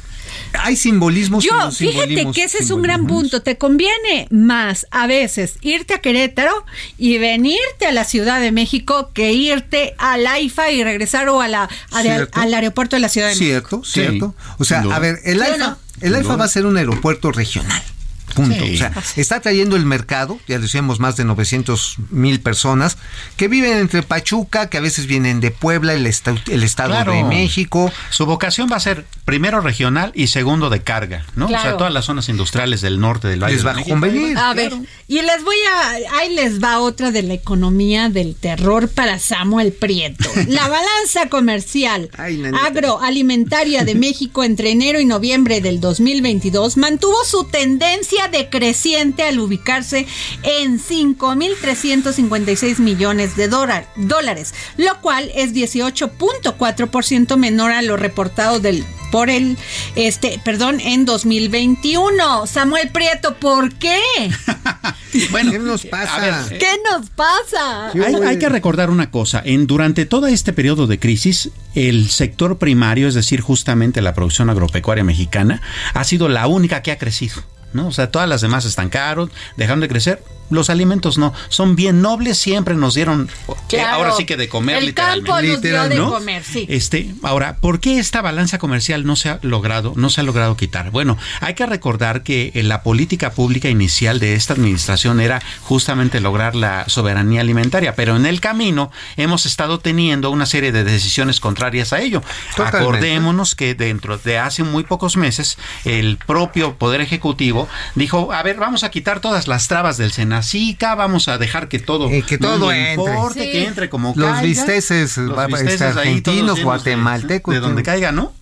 hay simbolismos. Yo, fíjate que ese es un gran punto. Te conviene más a veces irte a Querétaro y venirte a la Ciudad de México que irte a la IFA y regresar o a la, al aeropuerto de la Ciudad de México. Cierto, cierto. O sea, a ver, el AIFA, el AIFA va a ser un aeropuerto regional. Punto. Sí. O sea, está trayendo el mercado, ya decíamos, más de 900 mil personas que viven entre Pachuca, que a veces vienen de Puebla, el, esta- el Estado Claro. de México. Su vocación va a ser primero regional y segundo de carga, ¿no? O sea, todas las zonas industriales del norte del Valle Les va a convenir. A ver, y les voy a, ahí les va otra de la economía del terror para Samuel Prieto. La balanza comercial Ay, agroalimentaria de México entre enero y noviembre del 2022 mantuvo su tendencia decreciente al ubicarse en 5.356 millones de dólar- dólares, lo cual es 18.4% menor a lo reportado del por el este, perdón, en 2021. Samuel Prieto, ¿por qué? Bueno, ¿Qué nos pasa? a ver, ¿Qué nos pasa? Hay, hay que recordar una cosa, en durante todo este periodo de crisis, el sector primario, es decir, justamente la producción agropecuaria mexicana, ha sido la única que ha crecido. ¿No? O sea, todas las demás están caros, dejaron de crecer. Los alimentos no, son bien nobles, siempre nos dieron, eh, Claro. ahora sí que de comer El literalmente. campo nos dio de comer, sí. Este, ahora, ¿por qué esta balanza comercial no se ha logrado, no se ha logrado quitar? Bueno, hay que recordar que eh, la política pública inicial de esta administración era justamente lograr la soberanía alimentaria, pero en el camino hemos estado teniendo una serie de decisiones contrarias a ello. Totalmente. Acordémonos que dentro de hace muy pocos meses el propio Poder Ejecutivo dijo, a ver, vamos a quitar todas las trabas del Vamos a dejar que todo, Eh, que todo entre. importe, Sí. que entre como Los caiga. bisteces, Los bisteces este, ahí, todos argentinos, de- guatemaltecos, de donde caiga, ¿no?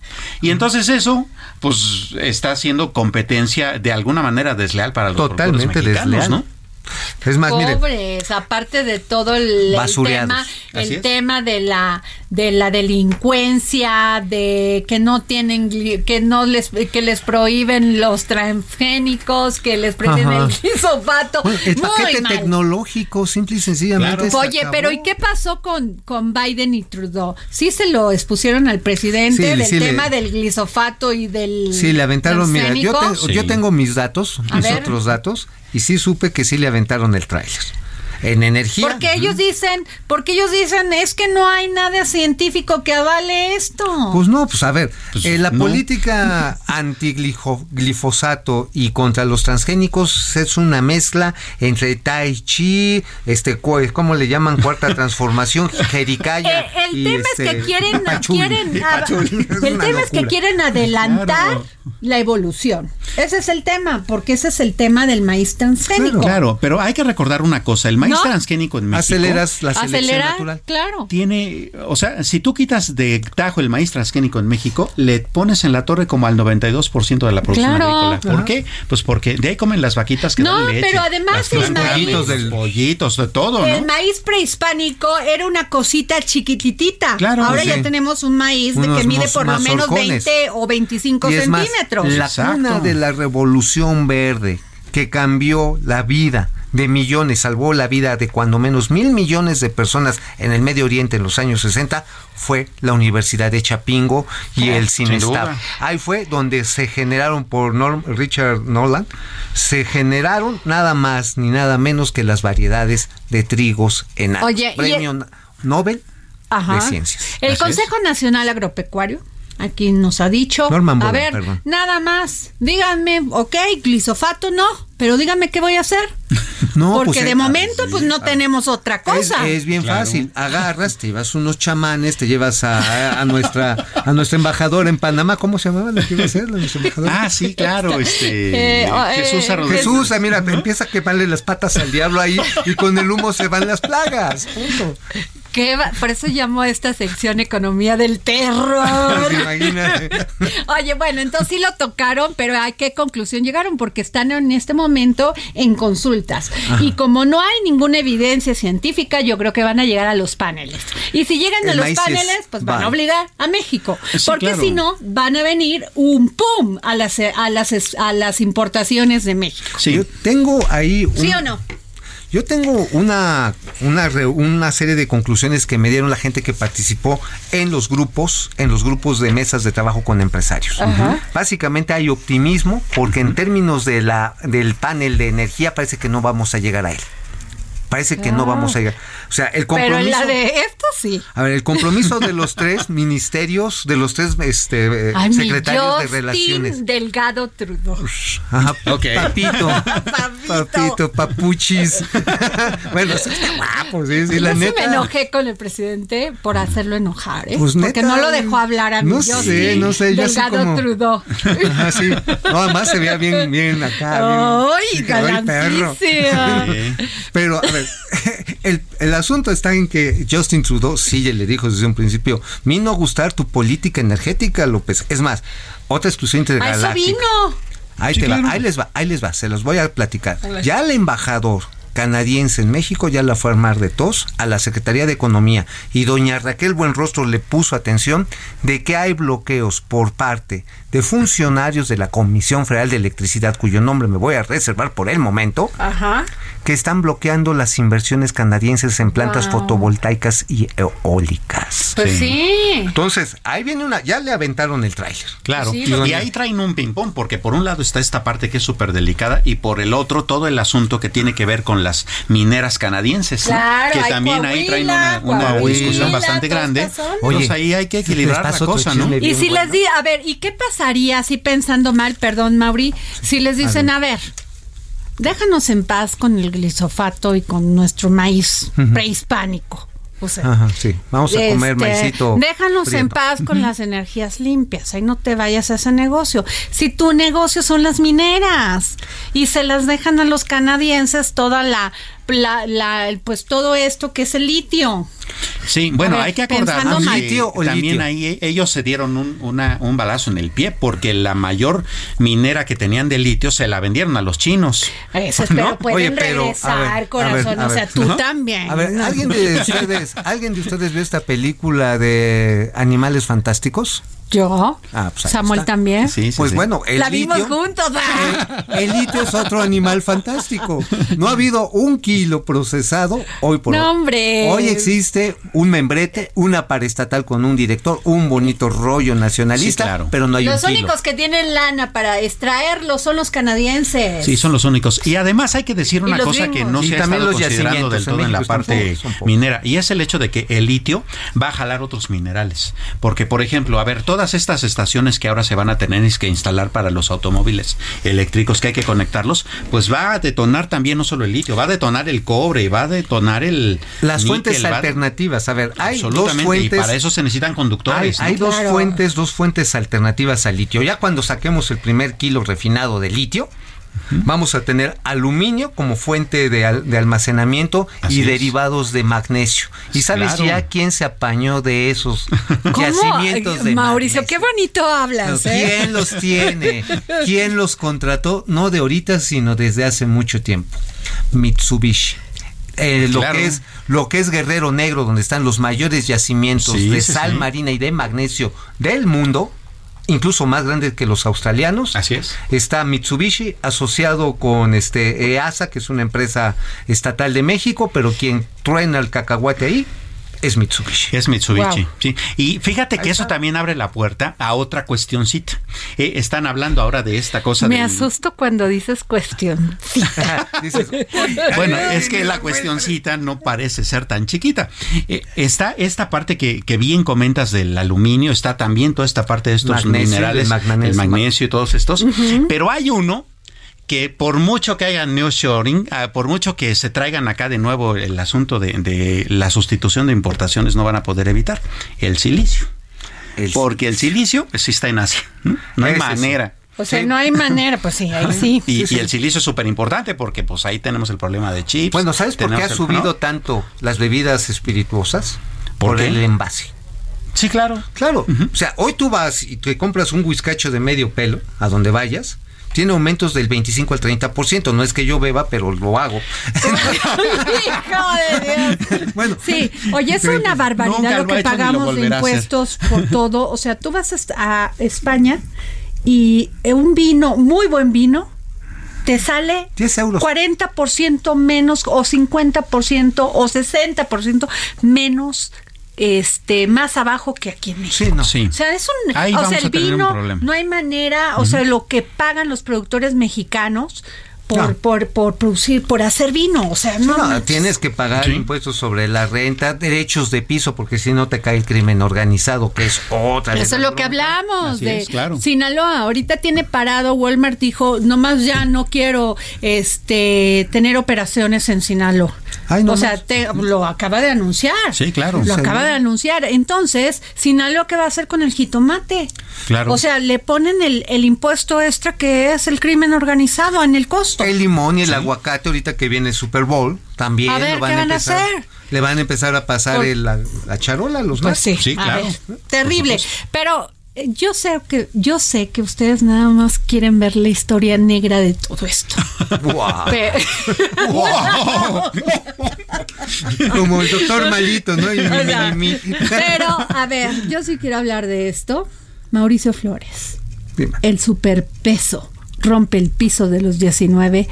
Y entonces eso, pues, está haciendo competencia de alguna manera desleal para los Totalmente mexicanos, desleal. ¿no? Es más, miren, Pobres, aparte de todo el, tema, el es. tema de la de la delincuencia, de que no tienen que no les que les prohíben los transgénicos, que les prohíben Ajá. el glisofato. bueno, el Muy paquete mal. tecnológico, simple y sencillamente. Claro. se Oye, acabó. pero ¿y qué pasó con, con Biden y Trudeau? Sí se lo expusieron al presidente Sí, del sí le- tema del glisofato y del Sí, le aventaron, mira, yo, yo tengo mis datos, A mis ver. otros datos, y sí supe que sí le aventaron el tráiler. En energía. Porque ellos dicen, porque ellos dicen, es que no hay nada científico que avale esto. Pues no, pues a ver, Pues eh, la no. política antiglifosato y contra los transgénicos es una mezcla entre Tai Chi, este, ¿cómo le llaman? Cuarta transformación, Jericaya. El y, tema es que este, quieren, Pachuli. quieren a- el tema es que quieren adelantar Claro. la evolución. Ese es el tema, porque ese es el tema del maíz transgénico. Claro, pero hay que recordar una cosa, el maíz ¿No? transgénico en México Aceleras la selección natural. claro. tiene, o sea, si tú quitas de tajo el maíz transgénico en México, le pones en la torre como al 92% de la producción Claro. agrícola. ¿Por Ajá. qué? Pues porque de ahí comen las vaquitas que No, dan leche. pero además las el maíz- los del- pollitos, de todo, El ¿no? maíz prehispánico era una cosita Claro, Ahora sí. ya tenemos un maíz de que Unos mide por lo menos mazorcones. 20 o 25 Y es más, centímetros. la Exacto. cuna de la revolución verde que cambió la vida de millones, salvó la vida de cuando menos mil millones de personas en el Medio Oriente en los años 60, fue la Universidad de Chapingo y el sin Cinestab. Ahí fue donde se generaron por Norm- Richard Nolan, se generaron nada más ni nada menos que las variedades de trigos en alto. Oye, y premio el- Na- Nobel Ajá. de Ciencias. El Así Consejo Nacional Agropecuario aquí nos ha dicho, Norman a ver, perdón. nada más, díganme, ok, glisofato no, pero díganme qué voy a hacer. No, Porque pues, de eh, momento pues no tenemos otra cosa. es bien Claro. fácil. Agarras, te llevas unos chamanes, te llevas a, a nuestra a nuestra embajadora en Panamá. ¿Cómo se llamaba la que iba a ser? Ah, sí, claro, este Eh, oh, eh, Jesús Arroyo. Jesús, ah, mira, te empieza a quemarle las patas al diablo ahí y con el humo se van las plagas. Punto. ¿Qué va? Por eso llamo a esta sección Economía del Terror. Imagínate. Oye, bueno, entonces sí lo tocaron, pero ¿a qué conclusión llegaron? Porque están en este momento en consultas. Y como no hay ninguna evidencia científica, yo creo que van a llegar a los paneles. Y si llegan a los paneles, pues van a obligar a México. Sí, porque claro. si no, van a venir un pum a las, a las, a las importaciones de México. Sí. Yo tengo ahí un, ¿Sí o no? Yo tengo una, una, una serie de conclusiones que me dieron la gente que participó en los grupos, en los grupos de mesas de trabajo con empresarios. Básicamente hay optimismo porque en términos de la, del panel de energía parece que no vamos a llegar a él. Parece que no vamos a llegar. O sea, el compromiso. Pero la de esto sí. A ver, el compromiso de los tres ministerios, de los tres este, Ay, mi secretarios de Justin relaciones. Delgado Trudeau. Ajá, Papito, papito, papuchis. bueno, sí está guapo, sí, sí, la Yo sí neta. me enojé con el presidente por hacerlo enojar, ¿eh? Pues Porque neta, no lo dejó hablar a mí. no sé, no sé, yo así Delgado como- Trudeau. Ajá, sí. No, además se veía bien, bien acá. ¡Ay, bien, ay, perro. galancísima! Pero, a ver, el, el asunto está en que Justin Trudeau sí ya le dijo desde un principio, me no gustar tu política energética, López. Es más, otra exclusión eso intergaláctica. vino. Ahí Sí, te claro. va, ahí les va, ahí les va, se los voy a platicar. Ya el embajador canadiense en México ya la fue a armar de tos a la Secretaría de Economía y doña Raquel Buenrostro le puso atención de que hay bloqueos por parte de funcionarios de la Comisión Federal de Electricidad, cuyo nombre me voy a reservar por el momento, Ajá. que están bloqueando las inversiones canadienses en plantas Wow. fotovoltaicas y eólicas. Pues sí. Entonces, ahí viene una, ya le aventaron el tráiler. Claro, Sí, y, doña- y ahí traen un ping-pong, porque por un lado está esta parte que es súper delicada y por el otro todo el asunto que tiene que ver con las mineras canadienses, que también ahí traen una, una Coahuila, discusión bastante grande. Oye, ahí hay que equilibrar la cosa, ¿no? Y si bueno. les di, a ver, ¿y qué pasaría así pensando mal, perdón, Mauri, si les dicen, a ver, déjanos en paz con el glisofato y con nuestro maíz prehispánico? O sea, Ajá, sí. Vamos a comer este, maicito. Déjanos en paz con las energías limpias. Ahí no te vayas a ese negocio. Si tu negocio son las mineras y se las dejan a los canadienses toda la, la, la- pues todo esto que es el litio. Sí, bueno, ver, hay que que ¿Litio o también litio? ahí ellos se dieron un, una- un balazo en el pie porque la mayor minera que tenían de litio se la vendieron a los chinos. Eso, pero ¿No? pueden Oye, pero, a regresar, ver, a ver, corazón. o sea, tú ¿no? también. A ver. ¿alguien de ustedes, ¿alguien de ustedes vio esta película de Animales Fantásticos? Yo. Ah, pues Samuel está. también. pues bueno, el La vimos litio, juntos. ah. el litio es otro animal fantástico. No ha habido un kilo procesado hoy por No, hoy. hombre. Hoy existe un membrete, una paraestatal con un director, un bonito rollo nacionalista, Sí, claro. pero no hay Los un kilo. únicos que tienen lana para extraerlo son los canadienses. Sí, son los únicos. Y además hay que decir una cosa que no Y se ha también estado los considerando del todo en en la parte minera. Y es el hecho de que el litio va a jalar otros minerales. Porque, por ejemplo, a ver, todas estas estaciones que ahora se van a tener que instalar para los automóviles eléctricos que hay que conectarlos, pues va a detonar también no solo el litio, va a detonar el cobre, va a detonar el Las níquel, fuentes alternativas, a ver, hay dos Absolutamente, fuentes. y para eso se necesitan Hay, conductores. ¿no? hay dos fuentes, dos fuentes alternativas al litio. Ya cuando saquemos el primer kilo refinado de litio, vamos a tener aluminio como fuente de, al- de almacenamiento Así y es. derivados de magnesio. ¿Y sabes Claro. ya quién se apañó de esos yacimientos de Mauricio, magnesio? qué bonito hablas, ¿eh? ¿Quién los tiene? ¿Quién los contrató? No de ahorita, sino desde hace mucho tiempo. Mitsubishi. Eh, lo que es lo que es Guerrero Negro, donde están los mayores yacimientos Sí, de sí, sal sí. marina y de magnesio del mundo, incluso más grandes que los australianos. Así es. Está Mitsubishi asociado con este EASA, que es una empresa estatal de México, pero quien truena el cacahuate ahí es Mitsubishi. Es Mitsubishi, Wow. sí. Y fíjate que eso también abre la puerta a otra cuestioncita. Eh, están hablando ahora de esta cosa Me del- asusto cuando dices cuestión. Dices, Bueno, es que la cuestioncita no parece ser tan chiquita. Eh, está esta parte que, que bien comentas del aluminio, está también toda esta parte de estos Magnesio, minerales, el magnesio. el magnesio y todos estos. Pero hay uno que por mucho que hagan nearshoring, ah, por mucho que se traigan acá de nuevo el asunto de, de la sustitución de importaciones, no van a poder evitar el silicio. El- Porque el silicio pues, sí está en Asia. No, No hay manera. O sea, Sí. no hay manera, pues sí, ahí sí. Y, Sí, sí. y el silicio es súper importante porque pues ahí tenemos el problema de chips. Bueno, ¿sabes por qué ha el- subido ¿no? tanto las bebidas espirituosas? ¿Por el envase. Sí, claro. Claro. O sea, hoy tú vas y te compras un whiskacho de medio pelo, a donde vayas, tiene aumentos del 25 al 30%. No es que yo beba, pero lo hago. Hijo de Dios. Bueno, Sí, oye, es una barbaridad lo que lo pagamos de impuestos por todo. O sea, tú vas a a España y un vino, muy buen vino, te sale 10 euros. 40% menos o 50% o 60% menos este más abajo que aquí en México. Sí, no. Sí. O sea, es un, Ahí o vamos sea, el a tener un vino problema. no hay manera, o sea, lo que pagan los productores mexicanos por, por, por producir, por hacer vino. O sea, no. No, tienes que pagar impuestos sobre la renta, derechos de piso, porque si no te cae el crimen organizado, que es otra. de Eso es lo que hablamos Así de es, claro. Sinaloa. Ahorita tiene parado, Walmart dijo, nomás ya no quiero este tener operaciones en Sinaloa. Ay, no o sea, te- lo acaba de anunciar. Sí, claro. Lo acaba de anunciar. Entonces, Sinaloa, ¿qué va a hacer con el jitomate? Claro. O sea, le ponen el, el impuesto extra que es el crimen organizado en el costo. El limón y el aguacate, ahorita que viene el Super Bowl, también A ver, lo van ¿qué a van a empezar. hacer? Le van a empezar a pasar Por- el- la, la charola a los Pues sí, narcos. a ver, terrible. Pero eh, yo sé que yo sé que ustedes nada más quieren ver la historia negra de todo esto. Pe- Como el doctor malito, ¿no? Y mi, O sea, mi, mi, mi. Pero, a ver, yo sí quiero hablar de esto. Mauricio Flores, Dime. el superpeso rompe el piso de los 19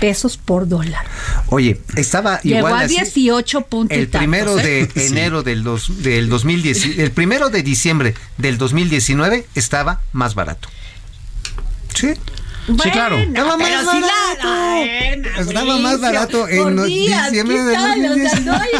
pesos por dólar. Oye, estaba Llegó igual a así. 18 puntos. y El primero tantos, de ¿eh? enero del, dos, del 2010, el primero de diciembre del 2019 estaba más barato. Sí. Bueno, claro. Estaba más pero sí la- barato. Estaba más barato en días, diciembre ¿qué del tal? O sea, 2010. no hay-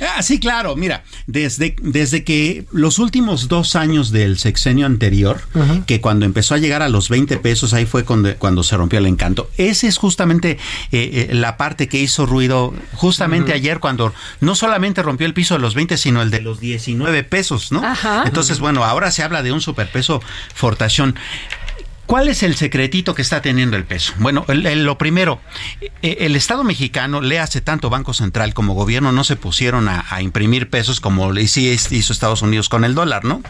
Ah, sí, claro. Mira, desde, desde que los últimos dos años del sexenio anterior, que cuando empezó a llegar a los 20 pesos, ahí fue cuando, cuando se rompió el encanto. Esa es justamente eh, eh, la parte que hizo ruido justamente ayer cuando no solamente rompió el piso de los 20, sino el de los 19 pesos, ¿no? Ajá. Entonces, bueno, ahora se habla de un superpeso fortachón. ¿Cuál es el secretito que está teniendo el peso? Bueno, el- el- lo primero, eh, el Estado mexicano, le hace tanto Banco Central como gobierno, no se pusieron a, a imprimir pesos como le hizo hizo Estados Unidos con el dólar, ¿no?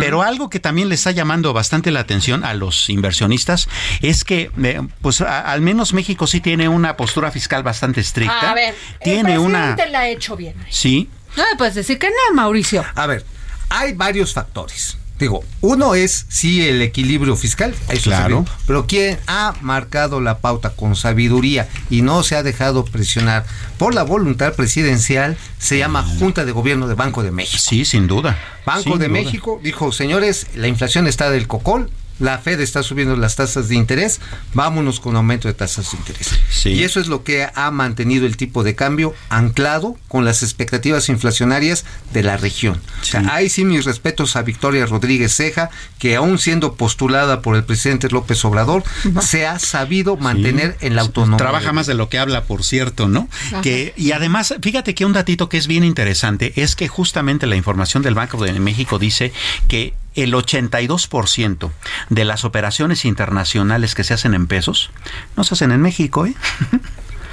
Pero algo que también le está llamando bastante la atención a los inversionistas es que, eh, pues, a- al menos México sí tiene una postura fiscal bastante estricta. A ver, tiene el una. la ha hecho bien. Sí. No me puedes decir que no, Mauricio. A ver, hay varios factores. Digo, uno es sí el equilibrio fiscal, eso Claro. pero quien ha marcado la pauta con sabiduría y no se ha dejado presionar por la voluntad presidencial se llama Junta de Gobierno de Banco de México. Sí, sin duda. Banco Sin de duda. México dijo, señores, la inflación está del cocol, la Fed está subiendo las tasas de interés, vámonos con aumento de tasas de interés. Sí. Y eso es lo que ha mantenido el tipo de cambio anclado con las expectativas inflacionarias de la región. O sea, ahí sí mis respetos a Victoria Rodríguez Ceja, que aún siendo postulada por el presidente López Obrador, se ha sabido mantener en la autonomía. Trabaja más de lo que habla, por cierto, ¿no? Ajá. Que, y además, fíjate que un datito que es bien interesante es que justamente la información del Banco de México dice que el 82% de las operaciones internacionales que se hacen en pesos no se hacen en México, ¿eh?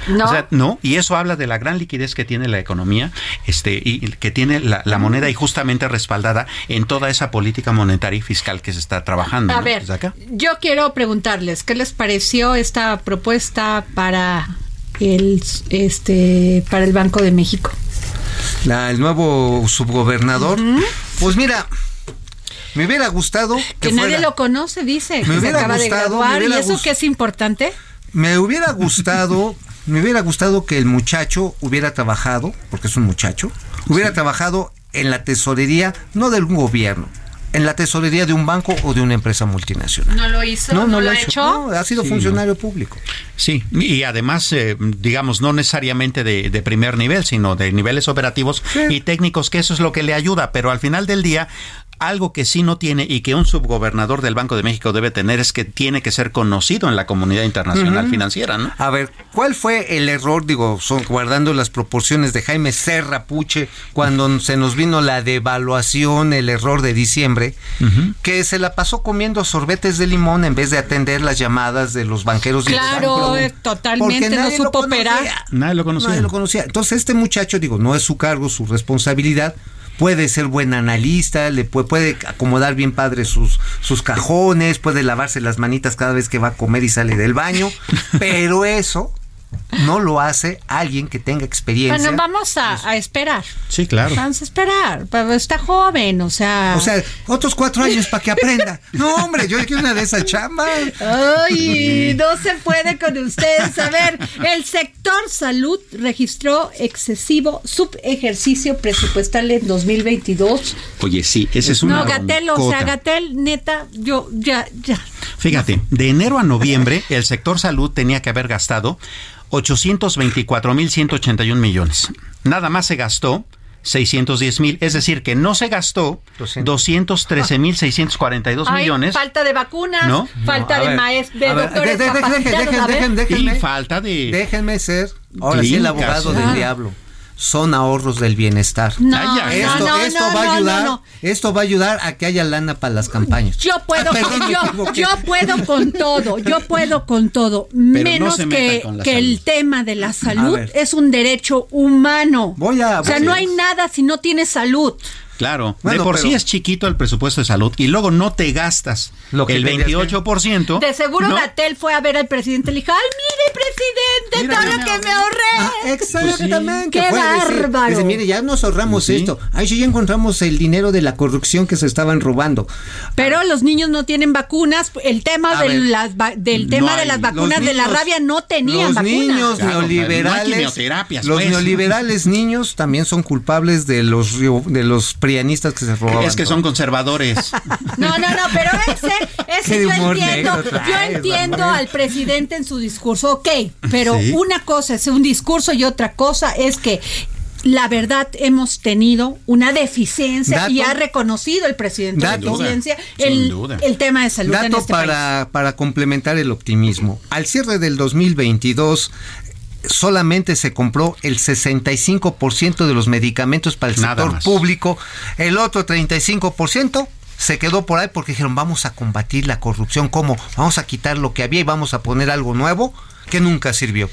No. O sea, no, y eso habla de la gran liquidez que tiene la economía, este, y que tiene la, la moneda y justamente respaldada en toda esa política monetaria y fiscal que se está trabajando. A ¿no? ver, acá. yo quiero preguntarles, ¿qué les pareció esta propuesta para el este para el Banco de México? La- el nuevo subgobernador. Pues mira, me hubiera gustado que, Que nadie fuera- lo conoce, dice, Me que se hubiera acaba de gustado, me graduar y eso que es importante. Me hubiera gustado, me hubiera gustado que el muchacho hubiera trabajado, porque es un muchacho, hubiera trabajado en la tesorería, no del gobierno, en la tesorería de un banco o de una empresa multinacional. No lo hizo, no, lo ha hecho. No, ha sido Sí, funcionario público. Sí, y además, eh, digamos, no necesariamente de, de primer nivel, sino de niveles operativos y técnicos, que eso es lo que le ayuda, pero al final del día, algo que sí no tiene y que un subgobernador del Banco de México debe tener es que tiene que ser conocido en la comunidad internacional financiera, ¿no? A ver, ¿cuál fue el error, digo, son, guardando las proporciones de Jaime Serra Puche, cuando se nos vino la devaluación, el error de diciembre, que se la pasó comiendo sorbetes de limón en vez de atender las llamadas de los banqueros y Claro, los eh, totalmente no supo operar. Nadie lo conocía. Nadie lo conocía. Entonces, este muchacho, digo, no es su cargo, su responsabilidad. Puede ser buen analista, le puede, puede acomodar bien padre sus, sus cajones, puede lavarse las manitas cada vez que va a comer y sale del baño, pero eso no lo hace alguien que tenga experiencia. Bueno, vamos a, a esperar. Sí, claro. Vamos a esperar. Pero Está joven, o sea. O sea, otros cuatro años para que aprenda. No, hombre, yo quiero una de esas chambas. Ay, no se puede con ustedes. A ver, el sector salud registró excesivo subejercicio presupuestal en 2022. Oye, sí, ese es una No, Gatel, o sea. Gatel, neta, yo ya, ya. Fíjate, de enero a noviembre el sector salud tenía que haber gastado 824.181 millones. Nada más se gastó 610 mil, es decir, que no se gastó 213.642 Ay, millones. falta de vacunas, ¿No? falta No, de maestros, de doctores de- de- dejen, capacitados. dejen, A ver. dejen, déjenme. Y falta de... Déjenme ser, ahora sí, el abogado Ah. del diablo. Son ahorros del bienestar. No, esto, no, no, esto no, va a ayudar, no, no. esto va a ayudar a que haya lana para las campañas. Yo puedo, Ah, perdón, me yo, yo puedo con todo, yo puedo con todo, no menos que, con la que el tema de la salud es un derecho humano. Voy a- o sea, voy a- no hay nada si no tienes salud. Claro, Bueno, de por pero- sí es chiquito el presupuesto de salud y luego no te gastas Lo que el tendrías que- 28%. De seguro ¿no? Gatel fue a ver al presidente y le dijo, ay, mire, presidente, Mira, todo lo me que ahorré". me ahorré. Ah, exactamente. Qué fue a decir, bárbaro. dice, mire, ya nos ahorramos Sí. esto. Ahí sí ya encontramos el dinero de la corrupción que se estaban robando. Pero los niños no tienen vacunas. El tema de ver, las del tema no de las vacunas de la rabia no tenían los vacunas. niños Claro, neoliberales, los pues. neoliberales niños también son culpables de los de los prianistas que se robaban. Es que son todo. conservadores. No, no, no, pero ese, ese yo entiendo, traes, yo entiendo al presidente en su discurso, ok, pero Sí. una cosa es un discurso y otra cosa es que la verdad hemos tenido una deficiencia Dato. y ha reconocido el presidente la Dato. deficiencia Sin el, el tema de salud en Dato este país. para, para complementar el optimismo. Al cierre del 2022 solamente se compró el 65% de los medicamentos para el Nada sector más. público, el otro 35% se quedó por ahí porque dijeron vamos a combatir la corrupción, ¿cómo? Vamos a quitar lo que había y vamos a poner algo nuevo que nunca sirvió.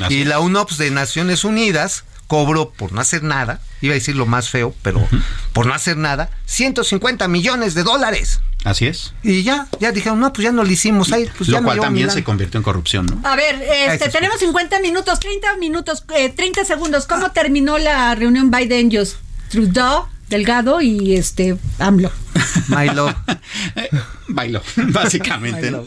Así y la UNOPS de Naciones Unidas cobró por no hacer nada, iba a decir lo más feo, pero por no hacer nada, 150 millones de dólares. Así es. Y ya, ya dijeron, no, pues ya no lo hicimos ahí. Pues lo cual también se convirtió en corrupción, ¿no? A ver, este, es. tenemos 50 minutos, 30 minutos, eh, 30 segundos. ¿Cómo terminó la reunión Biden, Just Trudeau, Delgado y este AMLO? My love. Bailó, básicamente. ¿no?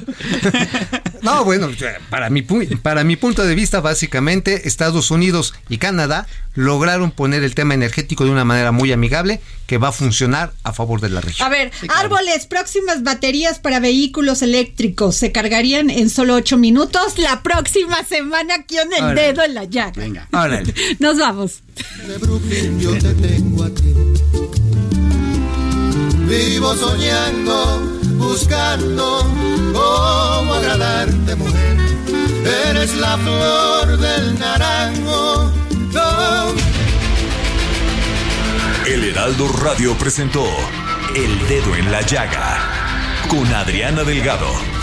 No, bueno, para mi, pu- para mi punto de vista, básicamente, Estados Unidos y Canadá lograron poner el tema energético de una manera muy amigable que va a funcionar a favor de la región. A ver, árboles, próximas baterías para vehículos eléctricos se cargarían en solo 8 minutos la próxima semana aquí en el Órale. dedo en la llaga. Venga. Órale. Nos vamos. De Brooklyn yo te tengo a ti. Vivo soñando, buscando cómo agradarte, mujer. Eres la flor del naranjo. El Heraldo Radio presentó El Dedo en la Llaga con Adriana Delgado.